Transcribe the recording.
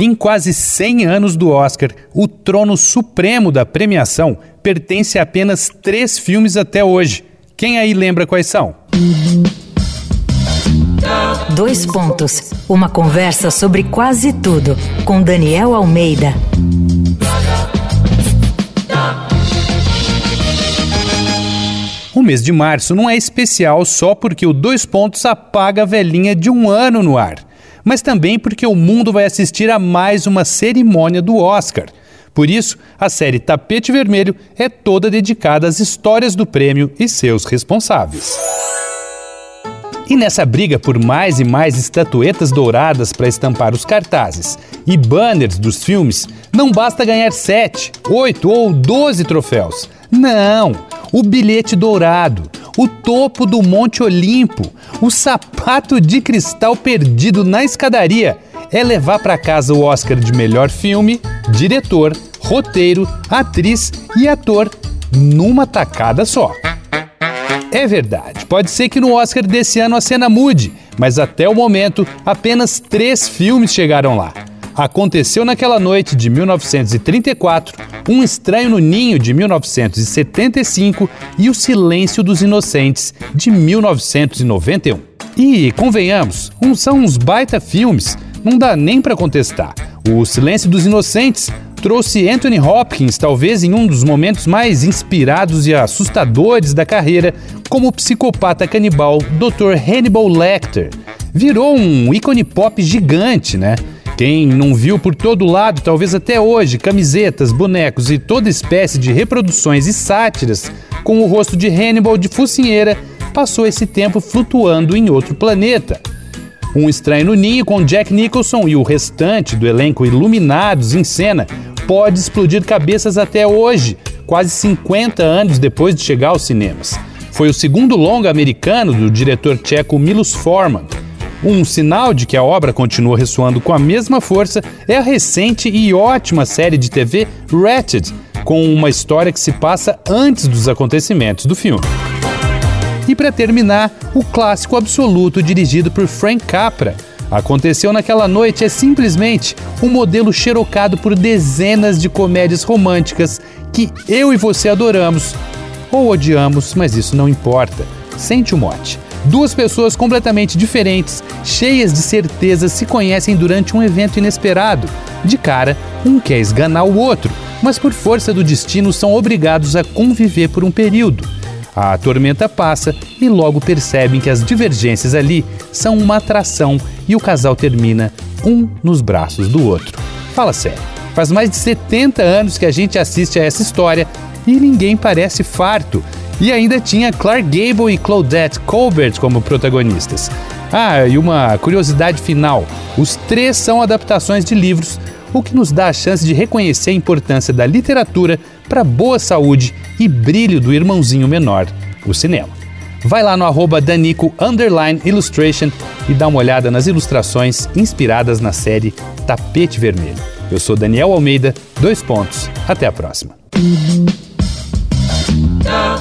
Em quase 100 anos do Oscar, o trono supremo da premiação pertence a apenas três filmes até hoje. Quem aí lembra quais são? Dois pontos. Uma conversa sobre quase tudo com Daniel Almeida. O mês de março não é especial só porque o Dois Pontos apaga a velhinha de um ano no ar, mas também porque o mundo vai assistir a mais uma cerimônia do Oscar. Por isso, a série Tapete Vermelho é toda dedicada às histórias do prêmio e seus responsáveis. E nessa briga por mais e mais estatuetas douradas para estampar os cartazes e banners dos filmes, não basta ganhar 7, 8 ou 12 troféus. Não! o bilhete dourado, o topo do Monte Olimpo, o sapato de cristal perdido na escadaria é levar para casa o Oscar de melhor filme, diretor, roteiro, atriz e ator numa tacada só. É verdade, pode ser que no Oscar desse ano a cena mude, mas até o momento apenas três filmes chegaram lá. Aconteceu naquela noite de 1934, Um Estranho no Ninho de 1975 e O Silêncio dos Inocentes de 1991. E, convenhamos, uns são uns baita filmes, não dá nem para contestar. O Silêncio dos Inocentes trouxe Anthony Hopkins, talvez em um dos momentos mais inspirados e assustadores da carreira, como o psicopata canibal Dr. Hannibal Lecter. Virou um ícone pop gigante, né? Quem não viu por todo lado, talvez até hoje, camisetas, bonecos e toda espécie de reproduções e sátiras com o rosto de Hannibal de focinheira, passou esse tempo flutuando em outro planeta. Um Estranho no Ninho com Jack Nicholson e o restante do elenco iluminados em cena pode explodir cabeças até hoje, quase 50 anos depois de chegar aos cinemas. Foi o segundo longa americano do diretor tcheco Milos Forman um sinal de que a obra continua ressoando com a mesma força é a recente e ótima série de TV Ratched, com uma história que se passa antes dos acontecimentos do filme. E para terminar, o clássico absoluto dirigido por Frank Capra. Aconteceu naquela noite é simplesmente um modelo xerocado por dezenas de comédias românticas que eu e você adoramos ou odiamos, mas isso não importa. Sente o mote. Duas pessoas completamente diferentes, cheias de certeza, se conhecem durante um evento inesperado. De cara, um quer esganar o outro, mas por força do destino são obrigados a conviver por um período. A tormenta passa e logo percebem que as divergências ali são uma atração e o casal termina um nos braços do outro. Fala sério, faz mais de 70 anos que a gente assiste a essa história e ninguém parece farto e ainda tinha Clark Gable e Claudette Colbert como protagonistas. Ah, e uma curiosidade final: os três são adaptações de livros, o que nos dá a chance de reconhecer a importância da literatura para boa saúde e brilho do irmãozinho menor, o cinema. Vai lá no arroba Danico Illustration e dá uma olhada nas ilustrações inspiradas na série Tapete Vermelho. Eu sou Daniel Almeida, dois pontos. Até a próxima.